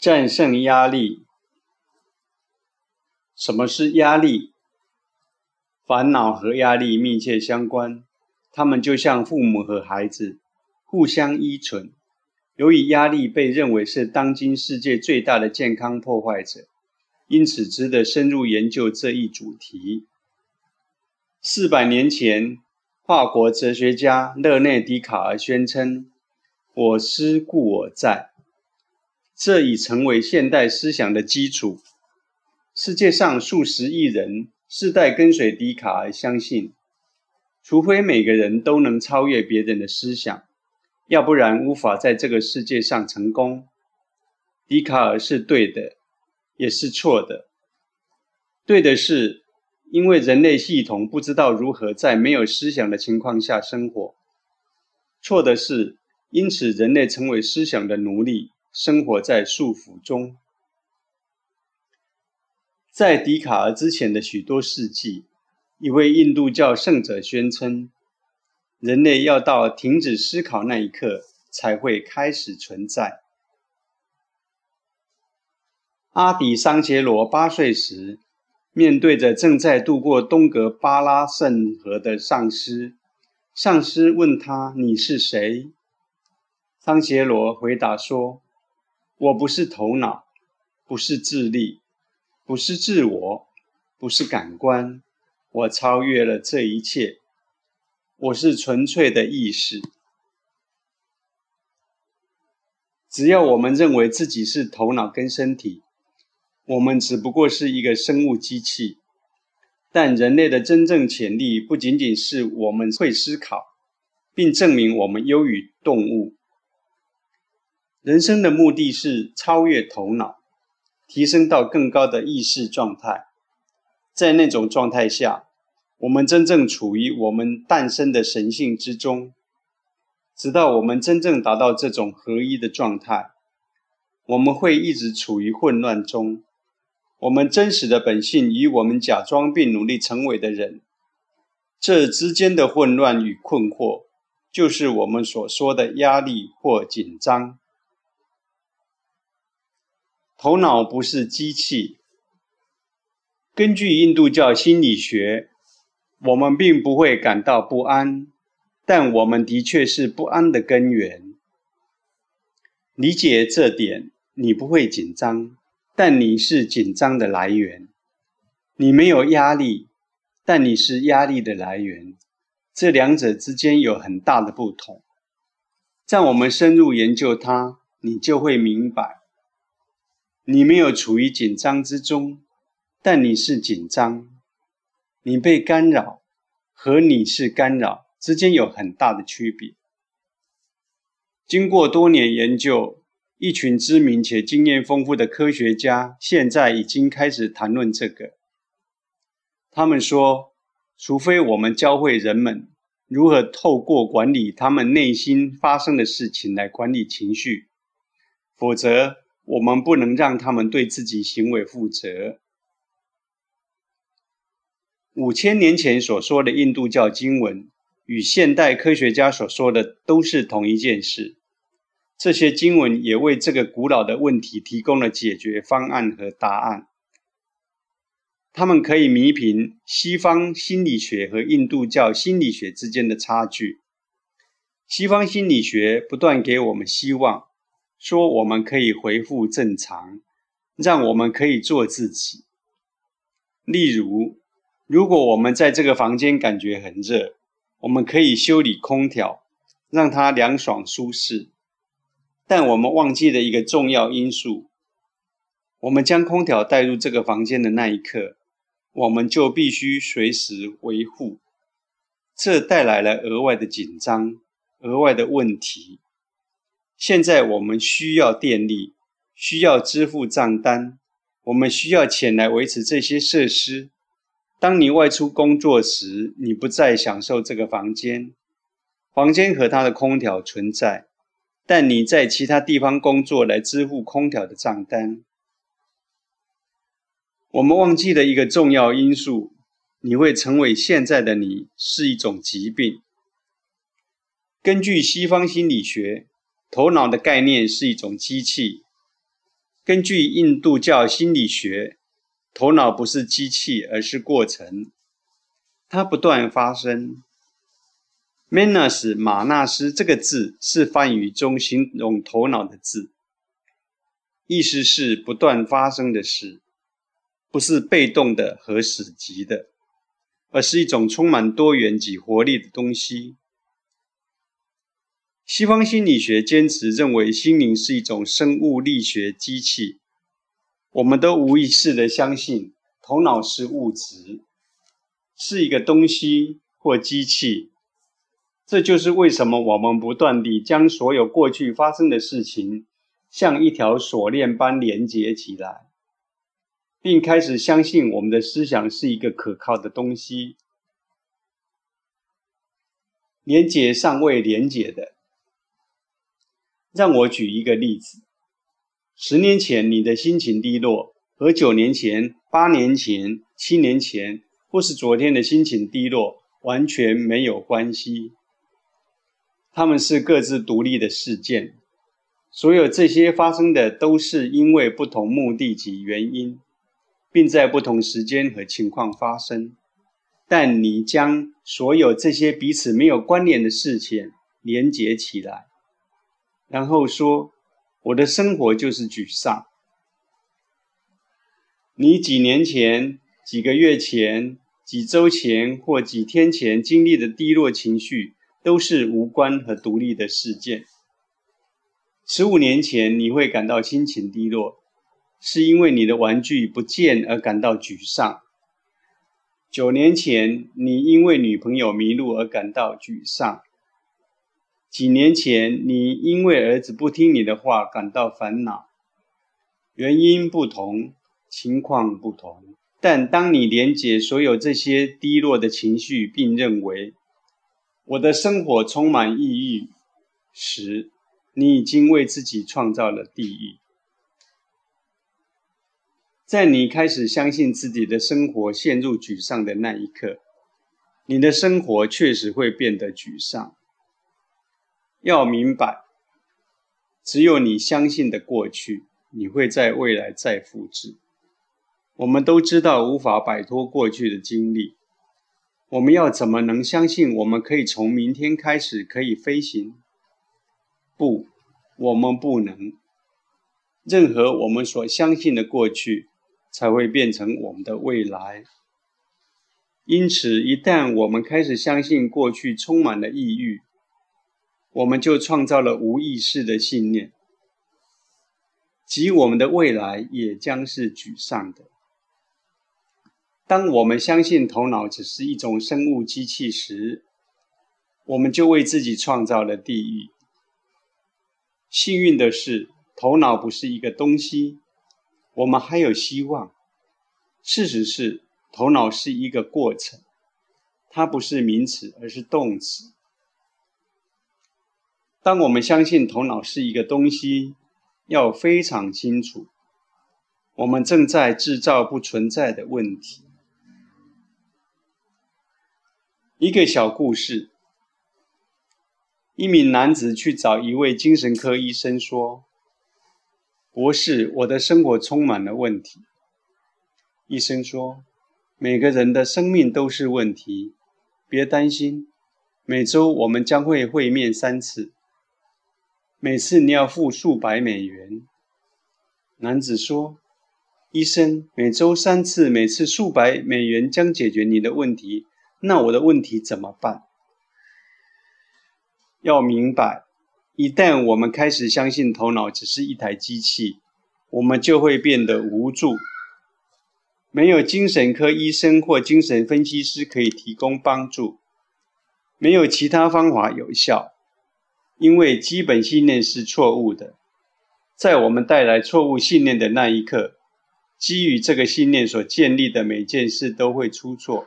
战胜压力。什么是压力？烦恼和压力密切相关，他们就像父母和孩子，互相依存。由于压力被认为是当今世界最大的健康破坏者，因此值得深入研究这一主题。四百年前，法国哲学家勒内·笛卡尔宣称：“我思故我在。”这已成为现代思想的基础。世界上数十亿人世代跟随笛卡尔，相信，除非每个人都能超越别人的思想，要不然无法在这个世界上成功。笛卡尔是对的，也是错的。对的是，因为人类系统不知道如何在没有思想的情况下生活；错的是，因此人类成为思想的奴隶。生活在束缚中。在笛卡尔之前的许多世纪，一位印度教圣者宣称，人类要到停止思考那一刻才会开始存在。阿底桑杰罗八岁时，面对着正在渡过东格巴拉圣河的上司，上司问他：“你是谁？”桑杰罗回答说。我不是头脑，不是智力，不是自我，不是感官，我超越了这一切。我是纯粹的意识。只要我们认为自己是头脑跟身体，我们只不过是一个生物机器。但人类的真正潜力不仅仅是我们会思考，并证明我们优于动物。人生的目的是超越头脑，提升到更高的意识状态。在那种状态下，我们真正处于我们诞生的神性之中。直到我们真正达到这种合一的状态，我们会一直处于混乱中。我们真实的本性与我们假装并努力成为的人，这之间的混乱与困惑，就是我们所说的压力或紧张。头脑不是机器。根据印度教心理学，我们并不会感到不安，但我们的确是不安的根源。理解这点，你不会紧张，但你是紧张的来源。你没有压力，但你是压力的来源。这两者之间有很大的不同。在我们深入研究它，你就会明白。你没有处于紧张之中，但你是紧张。你被干扰和你是干扰之间有很大的区别。经过多年研究，一群知名且经验丰富的科学家现在已经开始谈论这个。他们说，除非我们教会人们如何透过管理他们内心发生的事情来管理情绪，否则。我们不能让他们对自己行为负责。五千年前所说的印度教经文，与现代科学家所说的都是同一件事。这些经文也为这个古老的问题提供了解决方案和答案。他们可以弥平西方心理学和印度教心理学之间的差距。西方心理学不断给我们希望。说我们可以恢复正常，让我们可以做自己。例如，如果我们在这个房间感觉很热，我们可以修理空调，让它凉爽舒适。但我们忘记了一个重要因素：我们将空调带入这个房间的那一刻，我们就必须随时维护。这带来了额外的紧张，额外的问题。现在我们需要电力，需要支付账单，我们需要钱来维持这些设施。当你外出工作时，你不再享受这个房间，房间和它的空调存在，但你在其他地方工作来支付空调的账单。我们忘记了一个重要因素：你会成为现在的你是一种疾病。根据西方心理学。头脑的概念是一种机器，根据印度教心理学，头脑不是机器，而是过程，它不断发生。Manas 马纳斯这个字是梵语中形容头脑的字，意思是不断发生的事，不是被动的和死寂的，而是一种充满多元及活力的东西。西方心理学坚持认为，心灵是一种生物力学机器。我们都无意识的相信，头脑是物质，是一个东西或机器。这就是为什么我们不断地将所有过去发生的事情，像一条锁链般连接起来，并开始相信我们的思想是一个可靠的东西。连接尚未连接的，让我举一个例子：十年前你的心情低落，和九年前、八年前、七年前，或是昨天的心情低落完全没有关系。他们是各自独立的事件，所有这些发生的都是因为不同目的及原因，并在不同时间和情况发生。但你将所有这些彼此没有关联的事情连接起来，然后说：“我的生活就是沮丧。”你几年前、几个月前、几周前或几天前经历的低落情绪。都是无关和独立的事件。十五年前你会感到心情低落，是因为你的玩具不见而感到沮丧。九年前你因为女朋友迷路而感到沮丧。几年前你因为儿子不听你的话感到烦恼。原因不同，情况不同，但当你连接所有这些低落的情绪，并认为。我的生活充满抑郁时，你已经为自己创造了地狱。在你开始相信自己的生活陷入沮丧的那一刻，你的生活确实会变得沮丧。要明白，只有你相信的过去，你会在未来再复制。我们都知道无法摆脱过去的经历。我们要怎么能相信我们可以从明天开始可以飞行？不，我们不能。任何我们所相信的过去，才会变成我们的未来。因此，一旦我们开始相信过去充满了抑郁，我们就创造了无意识的信念，即我们的未来也将是沮丧的。当我们相信头脑只是一种生物机器时，我们就为自己创造了地狱。幸运的是，头脑不是一个东西，我们还有希望。事实是，头脑是一个过程，它不是名词，而是动词。当我们相信头脑是一个东西，要非常清楚，我们正在制造不存在的问题。一个小故事：一名男子去找一位精神科医生说：“博士，我的生活充满了问题。”医生说：“每个人的生命都是问题，别担心。每周我们将会会面三次，每次你要付数百美元。”男子说：“医生，每周三次，每次数百美元将解决你的问题。”那我的问题怎么办？要明白，一旦我们开始相信头脑只是一台机器，我们就会变得无助。没有精神科医生或精神分析师可以提供帮助，没有其他方法有效，因为基本信念是错误的。在我们带来错误信念的那一刻，基于这个信念所建立的每件事都会出错。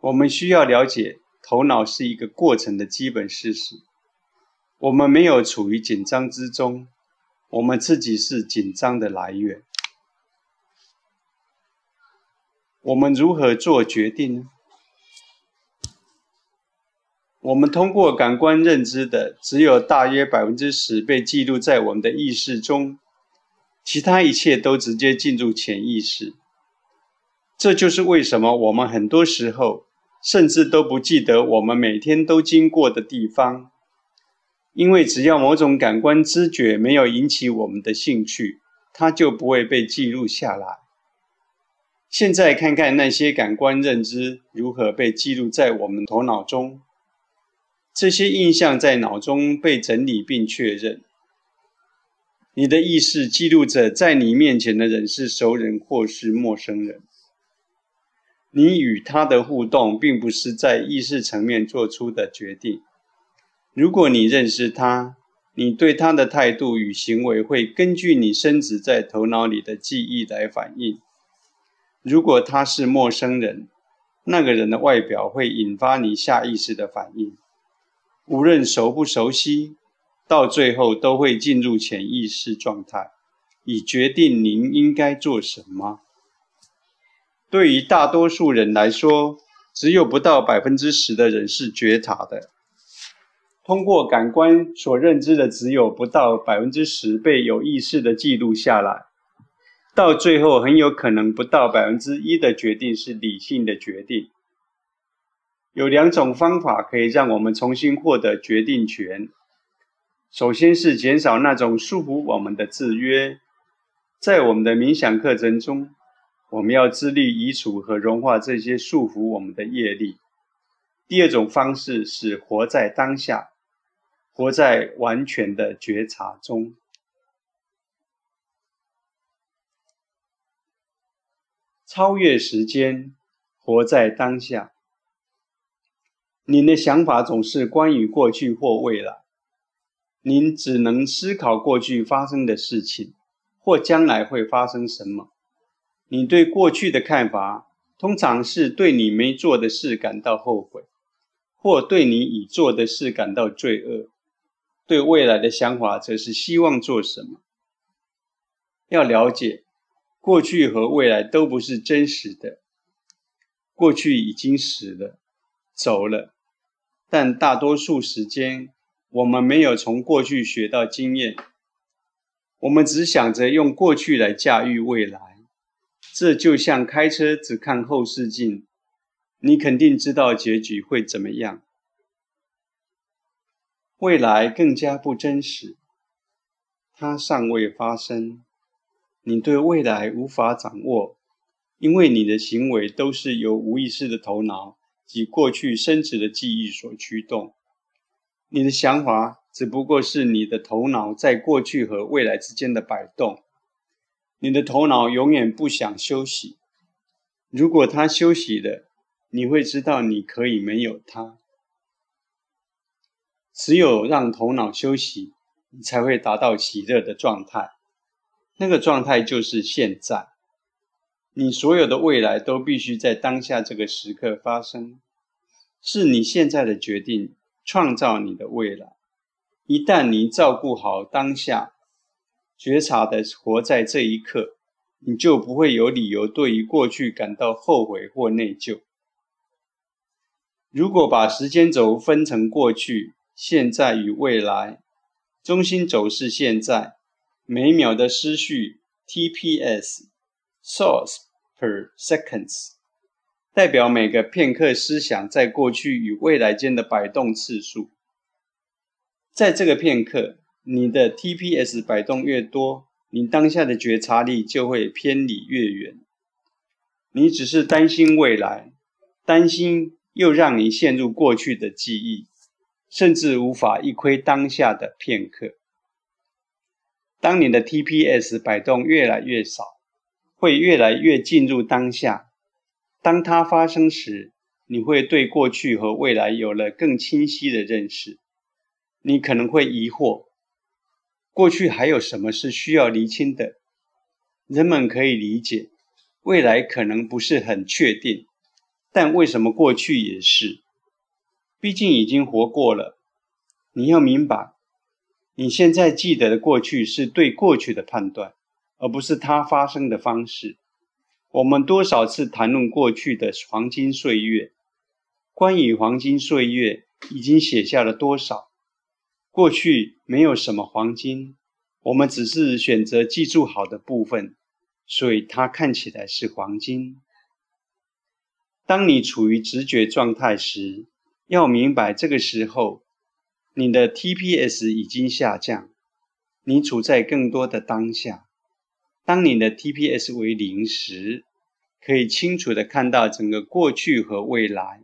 我们需要了解，头脑是一个过程的基本事实。我们没有处于紧张之中，我们自己是紧张的来源。我们如何做决定呢？我们通过感官认知的，只有大约百分之十被记录在我们的意识中，其他一切都直接进入潜意识。这就是为什么我们很多时候甚至都不记得我们每天都经过的地方，因为只要某种感官知觉没有引起我们的兴趣，它就不会被记录下来。现在看看那些感官认知如何被记录在我们头脑中，这些印象在脑中被整理并确认。你的意识记录着在你面前的人是熟人或是陌生人。你与他的互动并不是在意识层面做出的决定。如果你认识他，你对他的态度与行为会根据你深植在头脑里的记忆来反应。如果他是陌生人，那个人的外表会引发你下意识的反应。无论熟不熟悉，到最后都会进入潜意识状态，以决定您应该做什么。对于大多数人来说，只有不到百分之十的人是觉察的。通过感官所认知的，只有不到百分之十被有意识的记录下来。到最后，很有可能不到百分之一的决定是理性的决定。有两种方法可以让我们重新获得决定权。首先是减少那种束缚我们的制约。在我们的冥想课程中，我们要致力移除和融化这些束缚我们的业力。第二种方式是活在当下，活在完全的觉察中。超越时间，活在当下。您的想法总是关于过去或未来，您只能思考过去发生的事情，或将来会发生什么。你对过去的看法，通常是对你没做的事感到后悔，或对你已做的事感到罪恶。对未来的想法，则是希望做什么。要了解。过去和未来都不是真实的，过去已经死了，走了，但大多数时间我们没有从过去学到经验，我们只想着用过去来驾驭未来，这就像开车只看后视镜，你肯定知道结局会怎么样。未来更加不真实，它尚未发生。你对未来无法掌握，因为你的行为都是由无意识的头脑及过去深植的记忆所驱动。你的想法只不过是你的头脑在过去和未来之间的摆动。你的头脑永远不想休息。如果它休息了，你会知道你可以没有它。只有让头脑休息，你才会达到喜乐的状态。那个状态就是现在，你所有的未来都必须在当下这个时刻发生，是你现在的决定创造你的未来。一旦你照顾好当下，觉察的活在这一刻，你就不会有理由对于过去感到后悔或内疚。如果把时间轴分成过去、现在与未来，中心轴是现在。每秒的思绪 TPS（Thoughts per seconds） 代表每个片刻思想在过去与未来间的摆动次数。在这个片刻，你的 TPS 摆动越多，你当下的觉察力就会偏离越远。你只是担心未来，担心又让你陷入过去的记忆，甚至无法一窥当下的片刻。当你的 TPS 摆动越来越少，会越来越进入当下。当它发生时，你会对过去和未来有了更清晰的认识。你可能会疑惑：过去还有什么是需要厘清的？人们可以理解，未来可能不是很确定，但为什么过去也是？毕竟已经活过了。你要明白。你现在记得的过去是对过去的判断，而不是它发生的方式。我们多少次谈论过去的黄金岁月？关于黄金岁月，已经写下了多少？过去没有什么黄金，我们只是选择记住好的部分，所以它看起来是黄金。当你处于直觉状态时，要明白这个时候你的 TPS 已经下降，你处在更多的当下。当你的 TPS 为零时，可以清楚的看到整个过去和未来。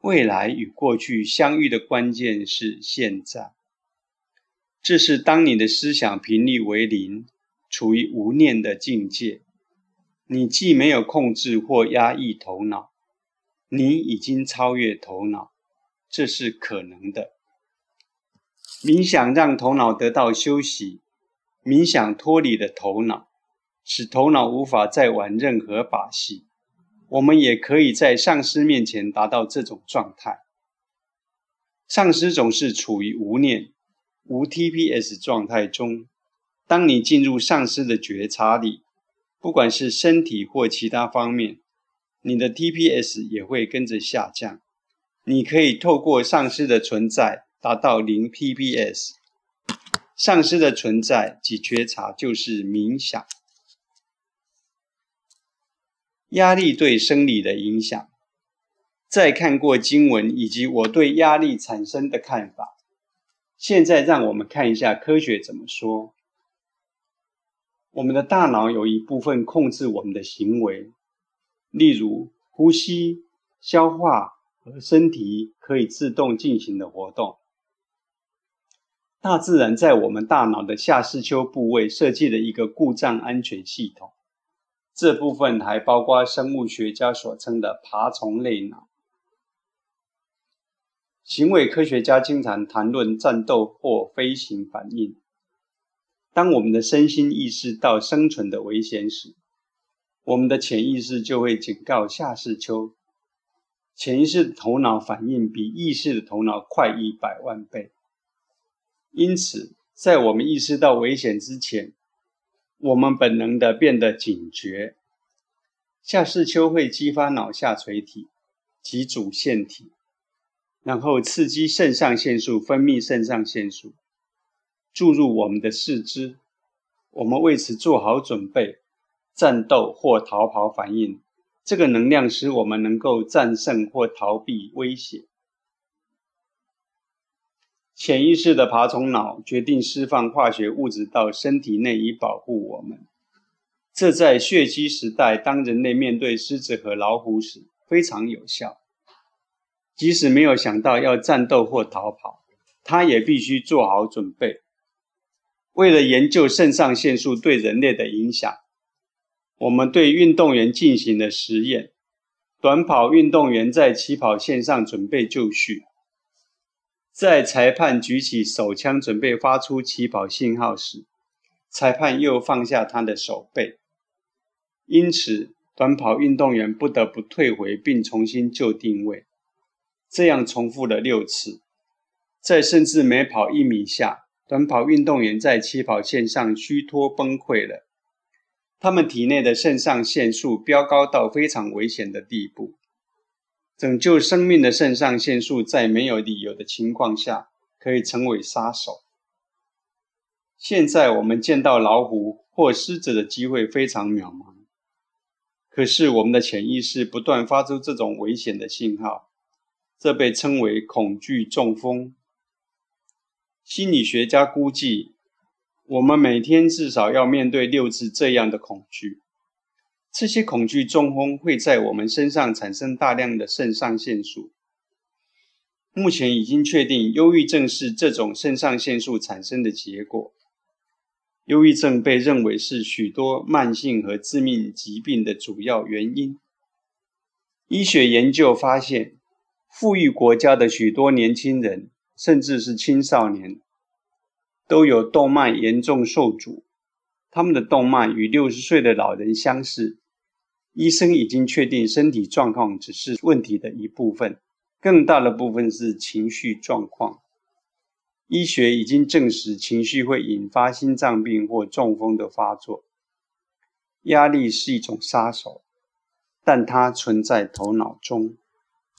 未来与过去相遇的关键是现在。这是当你的思想频率为零，处于无念的境界。你既没有控制或压抑头脑，你已经超越头脑，这是可能的。冥想让头脑得到休息，冥想脱离了头脑。使头脑无法再玩任何把戏，我们也可以在上师面前达到这种状态。上师总是处于无念、无 TPS 状态中。当你进入上师的觉察里，不管是身体或其他方面，你的 TPS 也会跟着下降。你可以透过上师的存在达到零 TPS。上师的存在及觉察就是冥想。压力对生理的影响。再看过经文以及我对压力产生的看法，现在让我们看一下科学怎么说。我们的大脑有一部分控制我们的行为，例如呼吸、消化和身体可以自动进行的活动。大自然在我们大脑的下视丘部位设计了一个故障安全系统。这部分还包括生物学家所称的爬虫类脑。行为科学家经常谈论战斗或飞行反应。当我们的身心意识到生存的危险时，我们的潜意识就会警告下视丘。潜意识的头脑反应比意识的头脑快一百万倍。因此，在我们意识到危险之前，我们本能的变得警觉，下视丘会激发脑下垂体及主线体，然后刺激肾上腺素分泌，肾上腺素注入我们的四肢，我们为此做好准备，战斗或逃跑反应。这个能量使我们能够战胜或逃避威胁。潜意识的爬虫脑决定释放化学物质到身体内以保护我们。这在血姬时代，当人类面对狮子和老虎时非常有效。即使没有想到要战斗或逃跑，他也必须做好准备。为了研究肾上腺素对人类的影响，我们对运动员进行了实验。短跑运动员在起跑线上准备就绪。在裁判举起手枪准备发出起跑信号时，裁判又放下他的手背，因此短跑运动员不得不退回并重新就定位。这样重复了六次，在甚至每跑一米下，短跑运动员在起跑线上虚脱崩溃了。他们体内的肾上腺素飙高到非常危险的地步。拯救生命的肾上腺素，在没有理由的情况下，可以成为杀手。现在我们见到老虎或狮子的机会非常渺茫，可是我们的潜意识不断发出这种危险的信号，这被称为恐惧中风。心理学家估计，我们每天至少要面对六次这样的恐惧。这些恐惧中风会在我们身上产生大量的肾上腺素。目前已经确定，忧郁症是这种肾上腺素产生的结果。忧郁症被认为是许多慢性和致命疾病的主要原因。医学研究发现，富裕国家的许多年轻人，甚至是青少年，都有动脉严重受阻，他们的动脉与六十岁的老人相似。医生已经确定，身体状况只是问题的一部分，更大的部分是情绪状况。医学已经证实，情绪会引发心脏病或中风的发作。压力是一种杀手，但它存在头脑中。